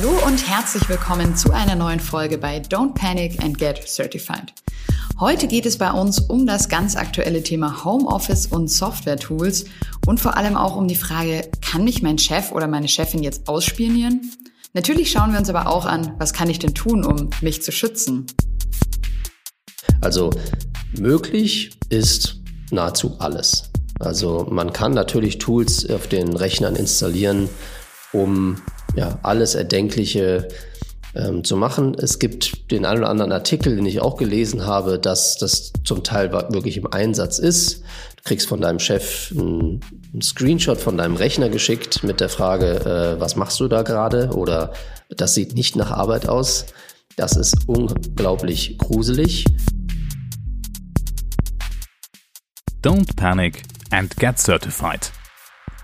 Hallo und herzlich willkommen zu einer neuen Folge bei Don't Panic and Get Certified. Heute geht es bei uns um das ganz aktuelle Thema Homeoffice und Software-Tools und vor allem auch um die Frage, kann mich mein Chef oder meine Chefin jetzt ausspionieren? Natürlich schauen wir uns aber auch an, was kann ich denn tun, um mich zu schützen? Also möglich ist nahezu alles. Also man kann natürlich Tools auf den Rechnern installieren, um ja, alles Erdenkliche ähm, zu machen. Es gibt den einen oder anderen Artikel, den ich auch gelesen habe, dass das zum Teil wirklich im Einsatz ist. Du kriegst von deinem Chef einen, einen Screenshot von deinem Rechner geschickt mit der Frage, äh, was machst du da gerade? Oder das sieht nicht nach Arbeit aus. Das ist unglaublich gruselig. Don't panic and get certified.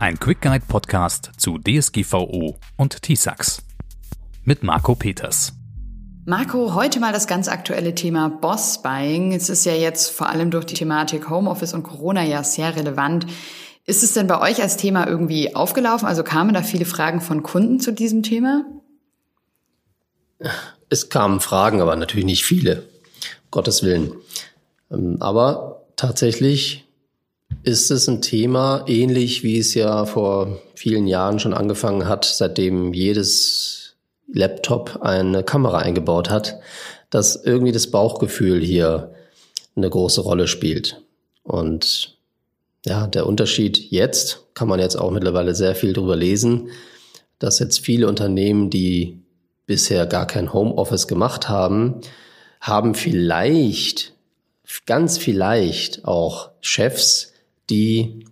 Ein Quick Guide Podcast zu DSGVO und TISAX mit Marco Peters. Marco, heute mal das ganz aktuelle Thema Boss Buying. Es ist ja jetzt vor allem durch die Thematik Homeoffice und Corona ja sehr relevant. Ist es denn bei euch als Thema irgendwie aufgelaufen? Also kamen da viele Fragen von Kunden zu diesem Thema? Es kamen Fragen, aber natürlich nicht viele. Um Gottes Willen. Ähm, aber tatsächlich ist es ein Thema, ähnlich wie es ja vor vielen Jahren schon angefangen hat, seitdem jedes Laptop eine Kamera eingebaut hat, dass irgendwie das Bauchgefühl hier eine große Rolle spielt. Und ja, der Unterschied jetzt kann man jetzt auch mittlerweile sehr viel drüber lesen, dass jetzt viele Unternehmen, die bisher gar kein Homeoffice gemacht haben, haben vielleicht, ganz vielleicht auch Chefs, die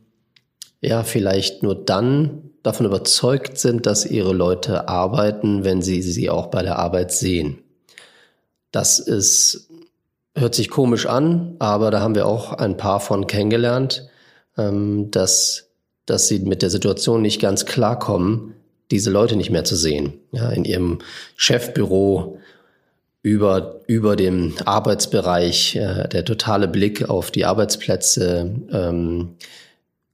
ja vielleicht nur dann davon überzeugt sind, dass ihre Leute arbeiten, wenn sie sie auch bei der Arbeit sehen. Das ist, hört sich komisch an, aber da haben wir auch ein paar von kennengelernt, ähm, dass, dass sie mit der Situation nicht ganz klarkommen, diese Leute nicht mehr zu sehen. Ja, in ihrem Chefbüro über, über dem Arbeitsbereich, äh, der totale Blick auf die Arbeitsplätze, ähm,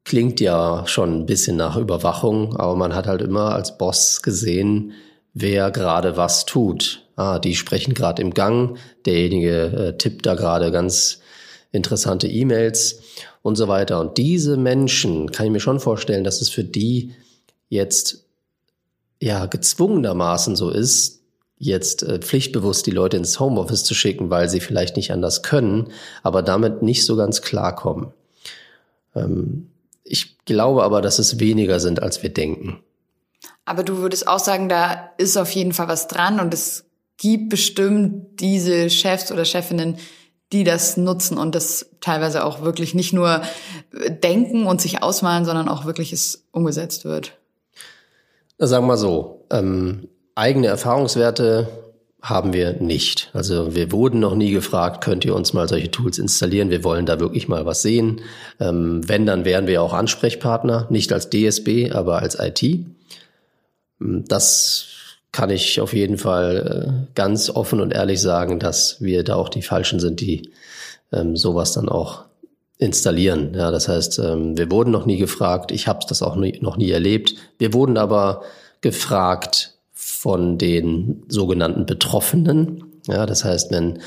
klingt ja schon ein bisschen nach Überwachung, aber man hat halt immer als Boss gesehen, wer gerade was tut. Ah, die sprechen gerade im Gang, derjenige äh, tippt da gerade ganz interessante E-Mails und so weiter. Und diese Menschen kann ich mir schon vorstellen, dass es für die jetzt ja gezwungenermaßen so ist, jetzt äh, pflichtbewusst die Leute ins Homeoffice zu schicken, weil sie vielleicht nicht anders können, aber damit nicht so ganz klarkommen. Ähm, ich glaube aber, dass es weniger sind, als wir denken. Aber du würdest auch sagen, da ist auf jeden Fall was dran und es gibt bestimmt diese Chefs oder Chefinnen, die das nutzen und das teilweise auch wirklich nicht nur denken und sich ausmalen, sondern auch wirklich es umgesetzt wird. Sagen wir mal so, ähm, eigene Erfahrungswerte haben wir nicht. Also wir wurden noch nie gefragt, könnt ihr uns mal solche Tools installieren? Wir wollen da wirklich mal was sehen. Ähm, wenn, dann wären wir auch Ansprechpartner, nicht als DSB, aber als IT. Ähm, das kann ich auf jeden Fall äh, ganz offen und ehrlich sagen, dass wir da auch die Falschen sind, die ähm, sowas dann auch installieren. Ja, das heißt, ähm, wir wurden noch nie gefragt. Ich habe das auch nie, noch nie erlebt. Wir wurden aber gefragt, von den sogenannten Betroffenen. Ja, das heißt, wenn,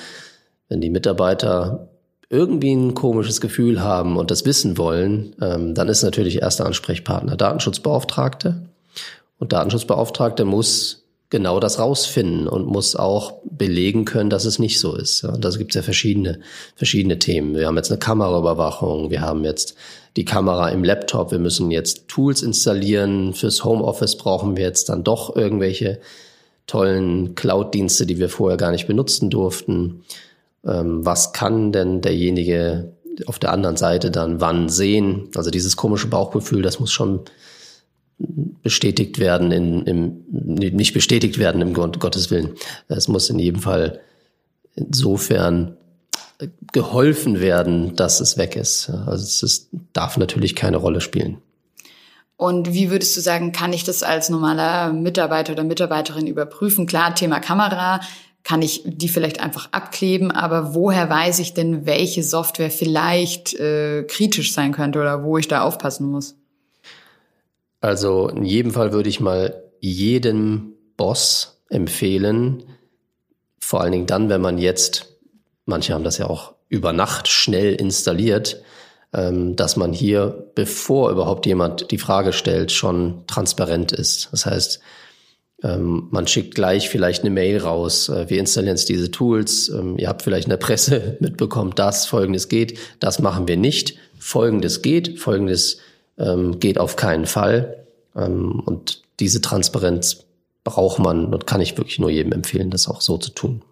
wenn die Mitarbeiter irgendwie ein komisches Gefühl haben und das wissen wollen, ähm, dann ist natürlich erster Ansprechpartner Datenschutzbeauftragte. Und Datenschutzbeauftragte muss genau das rausfinden und muss auch belegen können, dass es nicht so ist. Und da gibt es ja verschiedene, verschiedene Themen. Wir haben jetzt eine Kameraüberwachung, wir haben jetzt die Kamera im Laptop, wir müssen jetzt Tools installieren. Fürs Homeoffice brauchen wir jetzt dann doch irgendwelche tollen Cloud-Dienste, die wir vorher gar nicht benutzen durften. Ähm, was kann denn derjenige auf der anderen Seite dann wann sehen? Also dieses komische Bauchgefühl, das muss schon bestätigt werden, in, im, nicht bestätigt werden im Grund, Gottes Willen. Es muss in jedem Fall insofern geholfen werden, dass es weg ist. Also es ist, darf natürlich keine Rolle spielen. Und wie würdest du sagen, kann ich das als normaler Mitarbeiter oder Mitarbeiterin überprüfen? Klar, Thema Kamera, kann ich die vielleicht einfach abkleben, aber woher weiß ich denn, welche Software vielleicht äh, kritisch sein könnte oder wo ich da aufpassen muss? Also in jedem Fall würde ich mal jedem Boss empfehlen, vor allen Dingen dann, wenn man jetzt, manche haben das ja auch über Nacht schnell installiert, ähm, dass man hier, bevor überhaupt jemand die Frage stellt, schon transparent ist. Das heißt, ähm, man schickt gleich vielleicht eine Mail raus. Äh, wir installieren jetzt diese Tools. Ähm, ihr habt vielleicht in der Presse mitbekommen, dass Folgendes geht. Das machen wir nicht. Folgendes geht. Folgendes geht auf keinen Fall. Und diese Transparenz braucht man und kann ich wirklich nur jedem empfehlen, das auch so zu tun.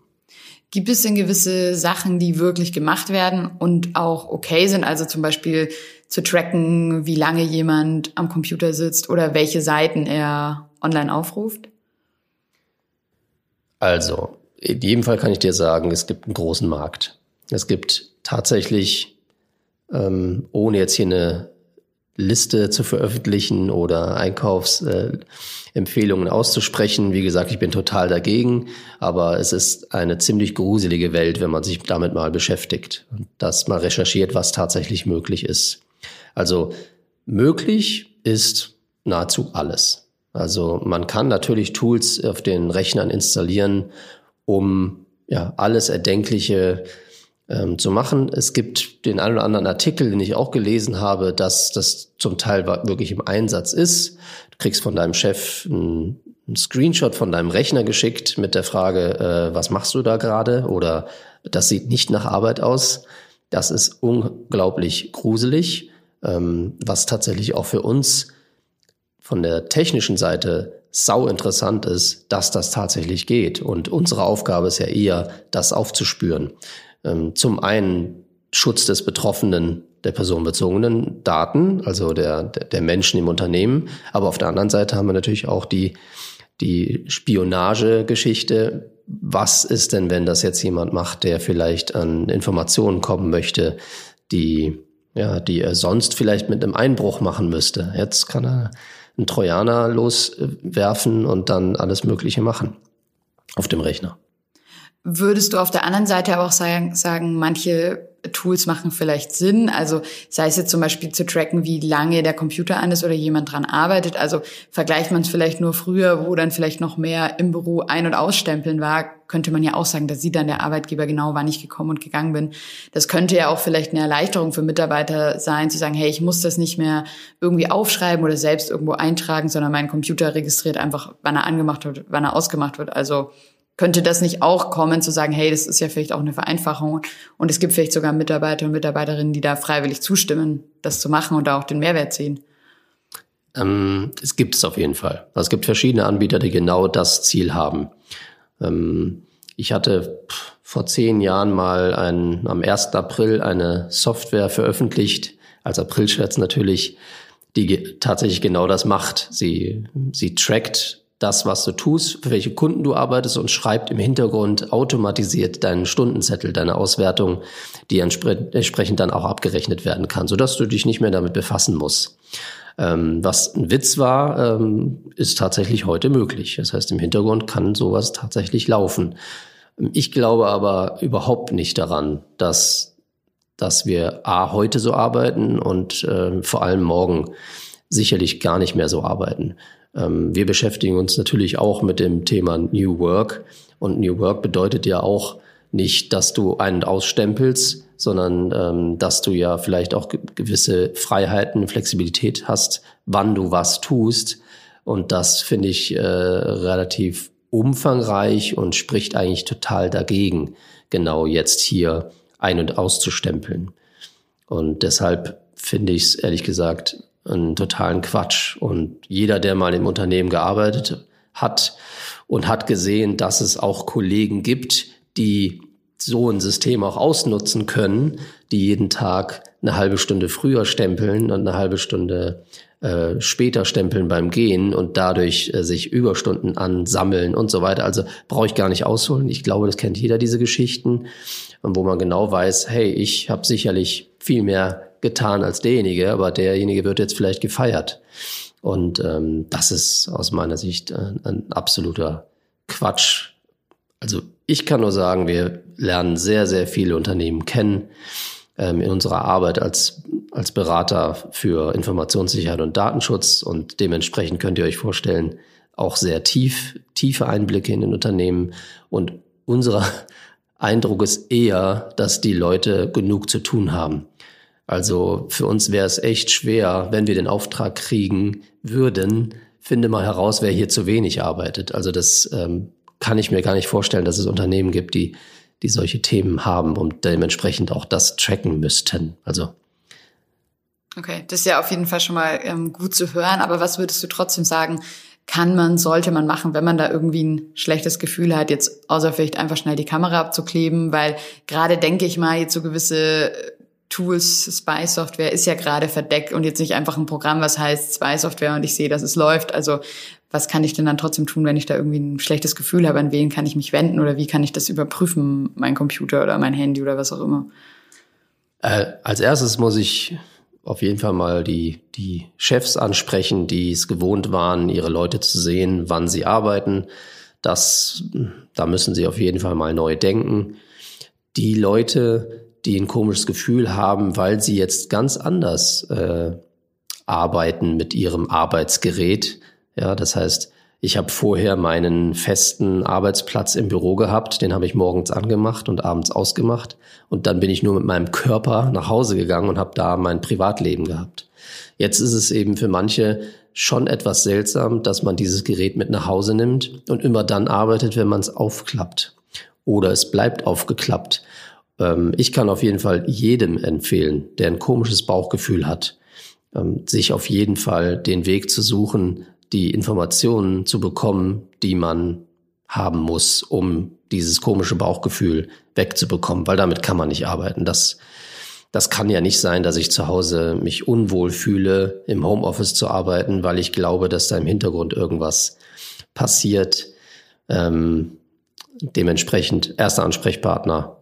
Gibt es denn gewisse Sachen, die wirklich gemacht werden und auch okay sind? Also zum Beispiel zu tracken, wie lange jemand am Computer sitzt oder welche Seiten er online aufruft? Also, in jedem Fall kann ich dir sagen, es gibt einen großen Markt. Es gibt tatsächlich, ähm, ohne jetzt hier eine Liste zu veröffentlichen oder Einkaufsempfehlungen auszusprechen. Wie gesagt, ich bin total dagegen, aber es ist eine ziemlich gruselige Welt, wenn man sich damit mal beschäftigt und das mal recherchiert, was tatsächlich möglich ist. Also möglich ist nahezu alles. Also man kann natürlich Tools auf den Rechnern installieren, um ja alles Erdenkliche ähm, zu machen. Es gibt den einen oder anderen Artikel, den ich auch gelesen habe, dass das zum Teil wirklich im Einsatz ist. Du kriegst von deinem Chef einen, einen Screenshot von deinem Rechner geschickt mit der Frage, äh, was machst du da gerade? Oder das sieht nicht nach Arbeit aus. Das ist unglaublich gruselig, ähm, was tatsächlich auch für uns von der technischen Seite sau interessant ist, dass das tatsächlich geht. Und unsere Aufgabe ist ja eher, das aufzuspüren. Ähm, zum einen Schutz des Betroffenen der personenbezogenen Daten, also der, der Menschen im Unternehmen. Aber auf der anderen Seite haben wir natürlich auch die, die Spionagegeschichte. Was ist denn, wenn das jetzt jemand macht, der vielleicht an Informationen kommen möchte, die, ja, die er sonst vielleicht mit einem Einbruch machen müsste? Jetzt kann er einen Trojaner loswerfen und dann alles Mögliche machen auf dem Rechner. Würdest du auf der anderen Seite aber auch sagen, sagen, manche Tools machen vielleicht Sinn. Also sei es jetzt zum Beispiel zu tracken, wie lange der Computer an ist oder jemand dran arbeitet. Also vergleicht man es vielleicht nur früher, wo dann vielleicht noch mehr im Büro ein- und ausstempeln war, könnte man ja auch sagen, da sieht dann der Arbeitgeber genau, wann ich gekommen und gegangen bin. Das könnte ja auch vielleicht eine Erleichterung für Mitarbeiter sein, zu sagen, hey, ich muss das nicht mehr irgendwie aufschreiben oder selbst irgendwo eintragen, sondern mein Computer registriert einfach, wann er angemacht wird, wann er ausgemacht wird. Also könnte das nicht auch kommen, zu sagen, hey, das ist ja vielleicht auch eine Vereinfachung und es gibt vielleicht sogar Mitarbeiter und Mitarbeiterinnen, die da freiwillig zustimmen, das zu machen und da auch den Mehrwert sehen? Ähm, es gibt es auf jeden Fall. Also es gibt verschiedene Anbieter, die genau das Ziel haben. Ähm, ich hatte vor zehn Jahren mal ein, am 1. April eine Software veröffentlicht, als Aprilscherz natürlich, die tatsächlich genau das macht. Sie, sie trackt das, was du tust, für welche Kunden du arbeitest und schreibt im Hintergrund automatisiert deinen Stundenzettel, deine Auswertung, die entsprechend dann auch abgerechnet werden kann, sodass du dich nicht mehr damit befassen musst. Ähm, was ein Witz war, ähm, ist tatsächlich heute möglich. Das heißt, im Hintergrund kann sowas tatsächlich laufen. Ich glaube aber überhaupt nicht daran, dass, dass wir A, heute so arbeiten und äh, vor allem morgen sicherlich gar nicht mehr so arbeiten. Ähm, wir beschäftigen uns natürlich auch mit dem Thema New Work. Und New Work bedeutet ja auch nicht, dass du einen ausstempelst, sondern ähm, dass du ja vielleicht auch gewisse Freiheiten, Flexibilität hast, wann du was tust. Und das finde ich äh, relativ umfangreich und spricht eigentlich total dagegen, genau jetzt hier ein- und auszustempeln. Und deshalb finde ich es ehrlich gesagt einen totalen Quatsch. Und jeder, der mal im Unternehmen gearbeitet hat und hat gesehen, dass es auch Kollegen gibt, die so ein System auch ausnutzen können, die jeden Tag eine halbe Stunde früher stempeln und eine halbe Stunde äh, später stempeln beim Gehen und dadurch äh, sich Überstunden ansammeln und so weiter. Also brauche ich gar nicht ausholen. Ich glaube, das kennt jeder diese Geschichten, wo man genau weiß, hey, ich habe sicherlich viel mehr getan als derjenige, aber derjenige wird jetzt vielleicht gefeiert. Und ähm, das ist aus meiner Sicht ein, ein absoluter Quatsch. Also ich kann nur sagen, wir lernen sehr, sehr viele Unternehmen kennen ähm, in unserer Arbeit als, als Berater für Informationssicherheit und Datenschutz. Und dementsprechend könnt ihr euch vorstellen, auch sehr tief, tiefe Einblicke in den Unternehmen und unser Eindruck ist eher, dass die Leute genug zu tun haben. Also für uns wäre es echt schwer, wenn wir den Auftrag kriegen würden, finde mal heraus, wer hier zu wenig arbeitet. Also das ähm, kann ich mir gar nicht vorstellen, dass es Unternehmen gibt, die, die solche Themen haben und dementsprechend auch das tracken müssten. Also Okay, das ist ja auf jeden Fall schon mal ähm, gut zu hören. Aber was würdest du trotzdem sagen, kann man, sollte man machen, wenn man da irgendwie ein schlechtes Gefühl hat, jetzt außer vielleicht einfach schnell die Kamera abzukleben? Weil gerade denke ich mal, jetzt so gewisse Tools, Spy-Software ist ja gerade verdeckt und jetzt nicht einfach ein Programm, was heißt Spy-Software und ich sehe, dass es läuft. Also was kann ich denn dann trotzdem tun, wenn ich da irgendwie ein schlechtes Gefühl habe? An wen kann ich mich wenden oder wie kann ich das überprüfen, mein Computer oder mein Handy oder was auch immer? Äh, als erstes muss ich auf jeden Fall mal die, die Chefs ansprechen, die es gewohnt waren, ihre Leute zu sehen, wann sie arbeiten. Das, da müssen sie auf jeden Fall mal neu denken. Die Leute, die ein komisches Gefühl haben, weil sie jetzt ganz anders äh, arbeiten mit ihrem Arbeitsgerät. Ja, das heißt, ich habe vorher meinen festen Arbeitsplatz im Büro gehabt, den habe ich morgens angemacht und abends ausgemacht. Und dann bin ich nur mit meinem Körper nach Hause gegangen und habe da mein Privatleben gehabt. Jetzt ist es eben für manche schon etwas seltsam, dass man dieses Gerät mit nach Hause nimmt und immer dann arbeitet, wenn man es aufklappt. Oder es bleibt aufgeklappt. Ähm, ich kann auf jeden Fall jedem empfehlen, der ein komisches Bauchgefühl hat, ähm, sich auf jeden Fall den Weg zu suchen, die Informationen zu bekommen, die man haben muss, um dieses komische Bauchgefühl wegzubekommen, weil damit kann man nicht arbeiten. Das, das kann ja nicht sein, dass ich zu Hause mich unwohl fühle, im Homeoffice zu arbeiten, weil ich glaube, dass da im Hintergrund irgendwas passiert. Ähm, dementsprechend erster Ansprechpartner,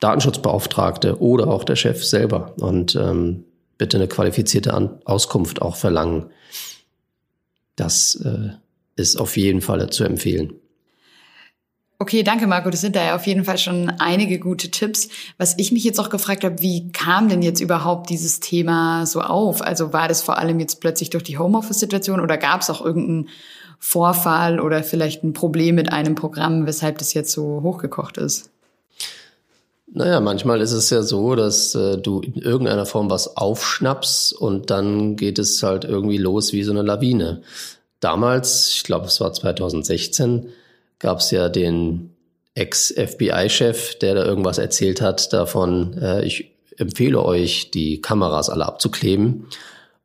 Datenschutzbeauftragte oder auch der Chef selber und ähm, bitte eine qualifizierte An Auskunft auch verlangen. Das äh, ist auf jeden Fall zu empfehlen. Okay, danke Marco. Das sind da ja auf jeden Fall schon einige gute Tipps. Was ich mich jetzt auch gefragt habe, wie kam denn jetzt überhaupt dieses Thema so auf? Also war das vor allem jetzt plötzlich durch die Homeoffice-Situation oder gab es auch irgendeinen Vorfall oder vielleicht ein Problem mit einem Programm, weshalb das jetzt so hochgekocht ist? Naja, manchmal ist es ja so, dass äh, du in irgendeiner Form was aufschnappst und dann geht es halt irgendwie los wie so eine Lawine. Damals, ich glaube es war 2016, gab es ja den Ex-FBI-Chef, der da irgendwas erzählt hat davon, äh, ich empfehle euch, die Kameras alle abzukleben.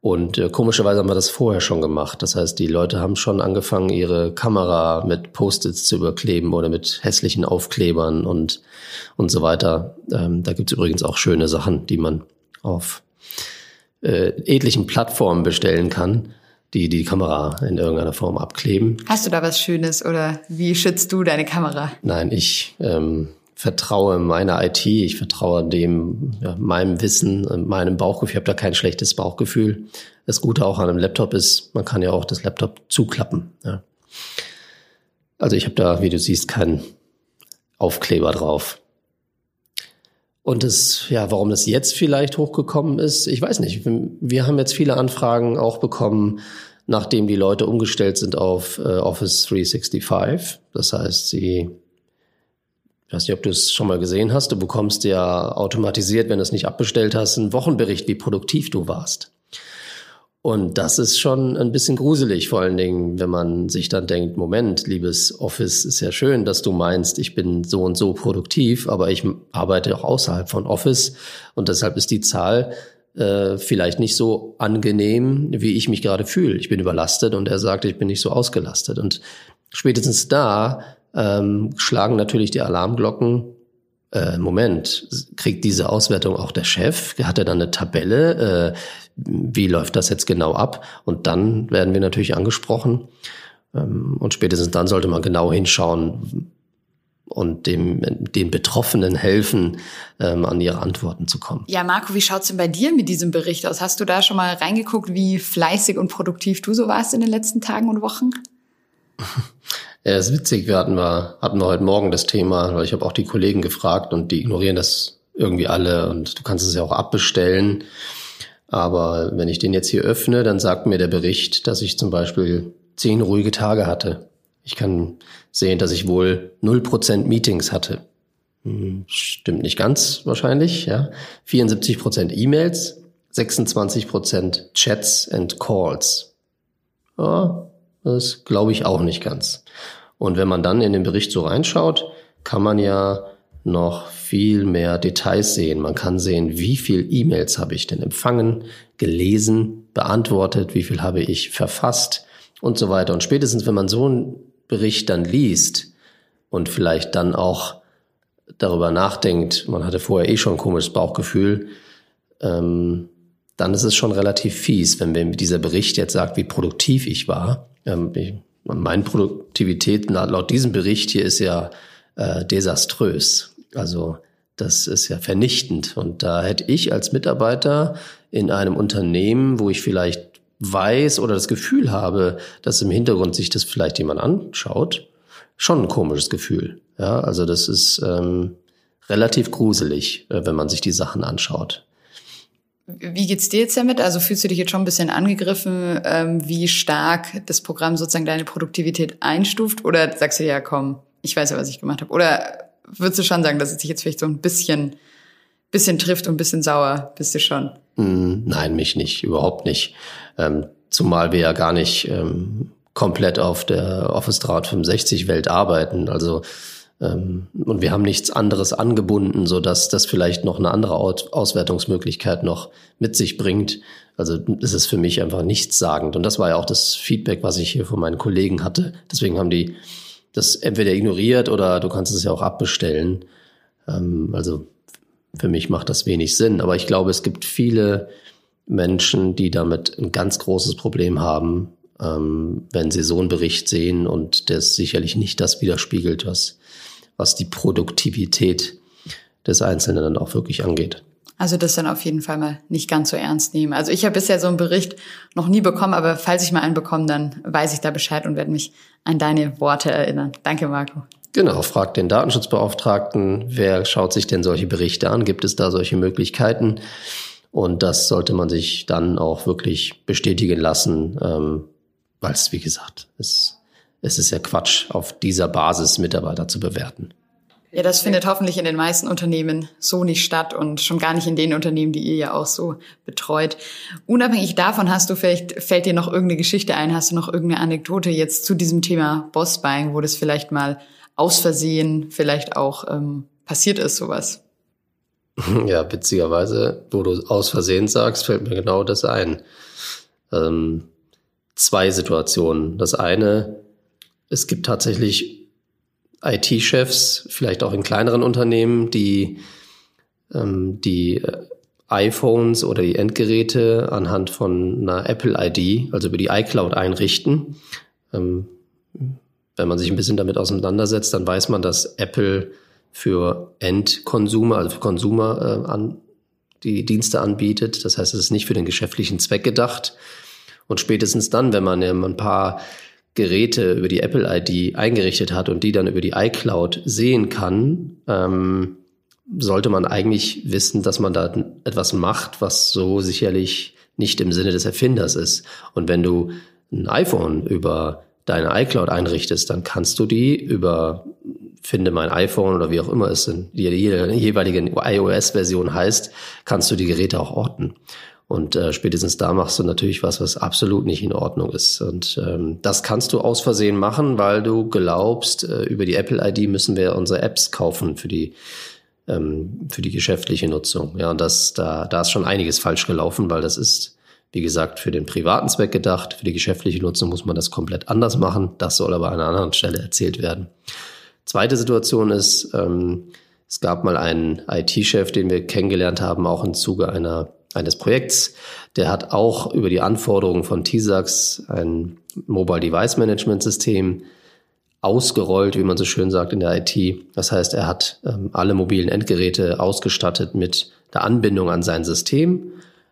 Und äh, komischerweise haben wir das vorher schon gemacht. Das heißt, die Leute haben schon angefangen, ihre Kamera mit Post-its zu überkleben oder mit hässlichen Aufklebern und, und so weiter. Ähm, da gibt's übrigens auch schöne Sachen, die man auf äh, etlichen Plattformen bestellen kann, die die Kamera in irgendeiner Form abkleben. Hast du da was Schönes oder wie schützt du deine Kamera? Nein, ich ähm, vertraue meiner IT, ich vertraue dem, ja, meinem Wissen, meinem Bauchgefühl. Ich habe da kein schlechtes Bauchgefühl. Das Gute auch an einem Laptop ist, man kann ja auch das Laptop zuklappen. Ja. Also ich habe da, wie du siehst, keinen Aufkleber drauf. Und das, ja, warum das jetzt vielleicht hochgekommen ist, ich weiß nicht. Wir haben jetzt viele Anfragen auch bekommen, nachdem die Leute umgestellt sind auf äh, Office 365. Das heißt, sie ich weiß nicht, ob du es schon mal gesehen hast. Du bekommst ja automatisiert, wenn du es nicht abbestellt hast, einen Wochenbericht, wie produktiv du warst. Und das ist schon ein bisschen gruselig, vor allen Dingen, wenn man sich dann denkt, Moment, liebes Office, ist ja schön, dass du meinst, ich bin so und so produktiv, aber ich arbeite auch außerhalb von Office und deshalb ist die Zahl äh, vielleicht nicht so angenehm, wie ich mich gerade fühle. Ich bin überlastet und er sagt, ich bin nicht so ausgelastet. Und spätestens da ähm, schlagen natürlich die Alarmglocken. Äh, Moment, kriegt diese Auswertung auch der Chef? Hat er dann eine Tabelle? Äh, wie läuft das jetzt genau ab? Und dann werden wir natürlich angesprochen. Ähm, und spätestens dann sollte man genau hinschauen und dem, den Betroffenen helfen, ähm, an ihre Antworten zu kommen. Ja, Marco, wie schaut's denn bei dir mit diesem Bericht aus? Hast du da schon mal reingeguckt, wie fleißig und produktiv du so warst in den letzten Tagen und Wochen? Ja, ist witzig. Wir hatten, wir hatten wir heute Morgen das Thema, weil ich habe auch die Kollegen gefragt und die ignorieren das irgendwie alle und du kannst es ja auch abbestellen. Aber wenn ich den jetzt hier öffne, dann sagt mir der Bericht, dass ich zum Beispiel zehn ruhige Tage hatte. Ich kann sehen, dass ich wohl 0% Meetings hatte. Hm, stimmt nicht ganz wahrscheinlich, ja. 74% E-Mails, 26% Chats and Calls. Ja, das glaube ich auch nicht ganz. Und wenn man dann in den Bericht so reinschaut, kann man ja noch viel mehr Details sehen. Man kann sehen, wie viel E-Mails habe ich denn empfangen, gelesen, beantwortet, wie viel habe ich verfasst und so weiter. Und spätestens, wenn man so einen Bericht dann liest und vielleicht dann auch darüber nachdenkt, man hatte vorher eh schon ein komisches Bauchgefühl, ähm, dann ist es schon relativ fies, wenn dieser Bericht jetzt sagt, wie produktiv ich war. Ähm, ich, meine Produktivität laut diesem Bericht hier ist ja äh, desaströs. Also das ist ja vernichtend. Und da hätte ich als Mitarbeiter in einem Unternehmen, wo ich vielleicht weiß oder das Gefühl habe, dass im Hintergrund sich das vielleicht jemand anschaut, schon ein komisches Gefühl. Ja, also das ist ähm, relativ gruselig, äh, wenn man sich die Sachen anschaut. Wie geht's dir jetzt damit? Also fühlst du dich jetzt schon ein bisschen angegriffen, ähm, wie stark das Programm sozusagen deine Produktivität einstuft? Oder sagst du ja, komm, ich weiß ja, was ich gemacht habe? Oder würdest du schon sagen, dass es dich jetzt vielleicht so ein bisschen, bisschen trifft und ein bisschen sauer bist du schon? Mm, nein, mich nicht, überhaupt nicht. Ähm, zumal wir ja gar nicht ähm, komplett auf der Office 365 Welt arbeiten. Also und wir haben nichts anderes angebunden, so dass das vielleicht noch eine andere Auswertungsmöglichkeit noch mit sich bringt. Also ist für mich einfach nichtssagend. Und das war ja auch das Feedback, was ich hier von meinen Kollegen hatte. Deswegen haben die das entweder ignoriert oder du kannst es ja auch abbestellen. Ähm, also für mich macht das wenig Sinn. Aber ich glaube, es gibt viele Menschen, die damit ein ganz großes Problem haben, ähm, wenn sie so einen Bericht sehen und der sicherlich nicht das widerspiegelt, was was die Produktivität des Einzelnen dann auch wirklich angeht. Also das dann auf jeden Fall mal nicht ganz so ernst nehmen. Also ich habe bisher so einen Bericht noch nie bekommen, aber falls ich mal einen bekomme, dann weiß ich da Bescheid und werde mich an deine Worte erinnern. Danke, Marco. Genau, fragt den Datenschutzbeauftragten, wer schaut sich denn solche Berichte an? Gibt es da solche Möglichkeiten? Und das sollte man sich dann auch wirklich bestätigen lassen, ähm, weil es, wie gesagt, ist es ist ja Quatsch, auf dieser Basis Mitarbeiter zu bewerten. Ja, das findet hoffentlich in den meisten Unternehmen so nicht statt und schon gar nicht in den Unternehmen, die ihr ja auch so betreut. Unabhängig davon hast du vielleicht, fällt dir noch irgendeine Geschichte ein, hast du noch irgendeine Anekdote jetzt zu diesem Thema Bossbuying, wo das vielleicht mal aus Versehen vielleicht auch ähm, passiert ist, sowas? Ja, witzigerweise, wo du aus Versehen sagst, fällt mir genau das ein. Ähm, zwei Situationen. Das eine, es gibt tatsächlich IT-Chefs, vielleicht auch in kleineren Unternehmen, die ähm, die äh, iPhones oder die Endgeräte anhand von einer Apple-ID, also über die iCloud einrichten. Ähm, wenn man sich ein bisschen damit auseinandersetzt, dann weiß man, dass Apple für Endkonsumer, also für Konsumer äh, an, die Dienste anbietet. Das heißt, es ist nicht für den geschäftlichen Zweck gedacht. Und spätestens dann, wenn man ein paar Geräte über die Apple ID eingerichtet hat und die dann über die iCloud sehen kann, ähm, sollte man eigentlich wissen, dass man da etwas macht, was so sicherlich nicht im Sinne des Erfinders ist. Und wenn du ein iPhone über deine iCloud einrichtest, dann kannst du die über finde mein iPhone oder wie auch immer es in die jeweilige iOS-Version heißt, kannst du die Geräte auch orten. Und äh, spätestens da machst du natürlich was, was absolut nicht in Ordnung ist. Und ähm, das kannst du aus Versehen machen, weil du glaubst, äh, über die Apple-ID müssen wir unsere Apps kaufen für die ähm, für die geschäftliche Nutzung. Ja, und das da da ist schon einiges falsch gelaufen, weil das ist wie gesagt, für den privaten Zweck gedacht. Für die geschäftliche Nutzung muss man das komplett anders machen. Das soll aber an einer anderen Stelle erzählt werden. Zweite Situation ist, ähm, es gab mal einen IT-Chef, den wir kennengelernt haben, auch im Zuge einer eines Projekts. Der hat auch über die Anforderungen von TISAX ein Mobile Device Management System ausgerollt, wie man so schön sagt in der IT. Das heißt, er hat ähm, alle mobilen Endgeräte ausgestattet mit der Anbindung an sein System,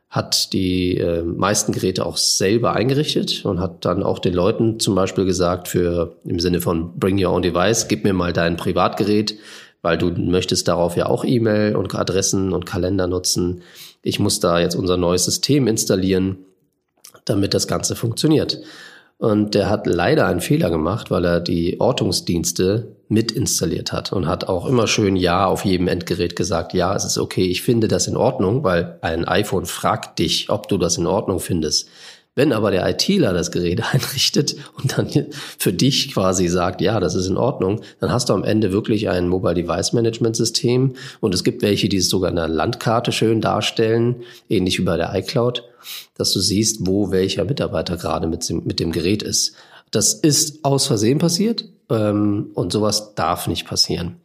hat die äh, meisten Geräte auch selber eingerichtet und hat dann auch den Leuten zum Beispiel gesagt, für im Sinne von Bring Your Own Device, gib mir mal dein Privatgerät, weil du möchtest darauf ja auch E-Mail und Adressen und Kalender nutzen ich muss da jetzt unser neues System installieren, damit das Ganze funktioniert. Und der hat leider einen Fehler gemacht, weil er die Ortungsdienste mit installiert hat und hat auch immer schön Ja auf jedem Endgerät gesagt, ja, es ist okay, ich finde das in Ordnung, weil ein iPhone fragt dich, ob du das in Ordnung findest. Wenn aber der ITler das Gerät einrichtet und dann für dich quasi sagt, ja, das ist in Ordnung, dann hast du am Ende wirklich ein Mobile Device Management System und es gibt welche, die es sogar in einer Landkarte schön darstellen, ähnlich wie bei der iCloud, dass du siehst, wo welcher Mitarbeiter gerade mit dem, mit dem Gerät ist. Das ist aus Versehen passiert ähm, und sowas darf nicht passieren.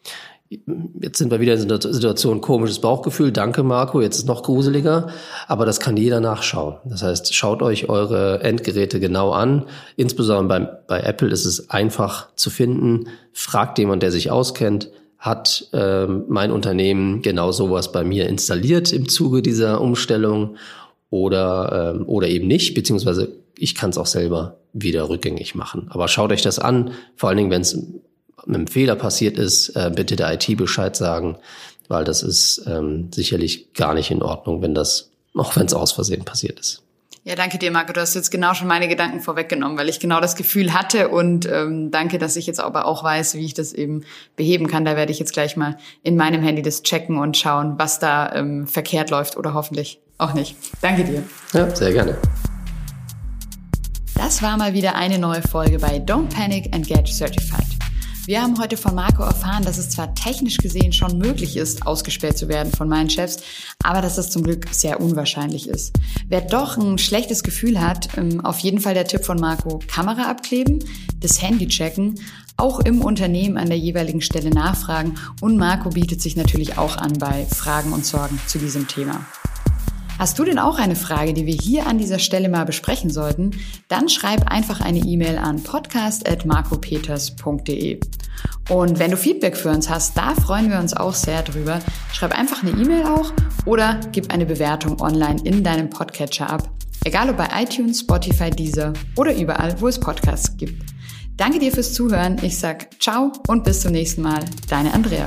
Jetzt sind wir wieder in der Situation komisches Bauchgefühl. Danke, Marco. Jetzt ist noch gruseliger. Aber das kann jeder nachschauen. Das heißt, schaut euch eure Endgeräte genau an. Insbesondere bei, bei Apple ist es einfach zu finden. Fragt jemand, der sich auskennt. Hat ähm, mein Unternehmen genau sowas bei mir installiert im Zuge dieser Umstellung oder, ähm, oder eben nicht, beziehungsweise ich kann es auch selber wieder rückgängig machen. Aber schaut euch das an, vor allen Dingen, wenn es einem Fehler passiert ist, äh, bitte der IT Bescheid sagen, weil das ist ähm, sicherlich gar nicht in Ordnung, wenn das, auch wenn es aus Versehen passiert ist. Ja, danke dir, Marco. Du hast jetzt genau schon meine Gedanken vorweggenommen, weil ich genau das Gefühl hatte und ähm, danke, dass ich jetzt aber auch weiß, wie ich das eben beheben kann. Da werde ich jetzt gleich mal in meinem Handy das checken und schauen, was da ähm, verkehrt läuft oder hoffentlich auch nicht. Danke dir. Ja, sehr gerne. Das war mal wieder eine neue Folge bei Don't Panic and Get Certified. Wir haben heute von Marco erfahren, dass es zwar technisch gesehen schon möglich ist, ausgesperrt zu werden von meinen Chefs, aber dass das zum Glück sehr unwahrscheinlich ist. Wer doch ein schlechtes Gefühl hat, ähm, auf jeden Fall der Tipp von Marco, Kamera abkleben, das Handy checken, auch im Unternehmen an der jeweiligen Stelle nachfragen und Marco bietet sich natürlich auch an bei Fragen und Sorgen zu diesem Thema. Hast du denn auch eine Frage, die wir hier an dieser Stelle mal besprechen sollten? Dann schreib einfach eine E-Mail an podcast.marcopeters.de. Und wenn du Feedback für uns hast, da freuen wir uns auch sehr drüber. Schreib einfach eine E-Mail auch oder gib eine Bewertung online in deinem Podcatcher ab. Egal ob bei iTunes, Spotify, Deezer oder überall, wo es Podcasts gibt. Danke dir fürs Zuhören. Ich sag ciao und bis zum nächsten Mal. Deine Andrea.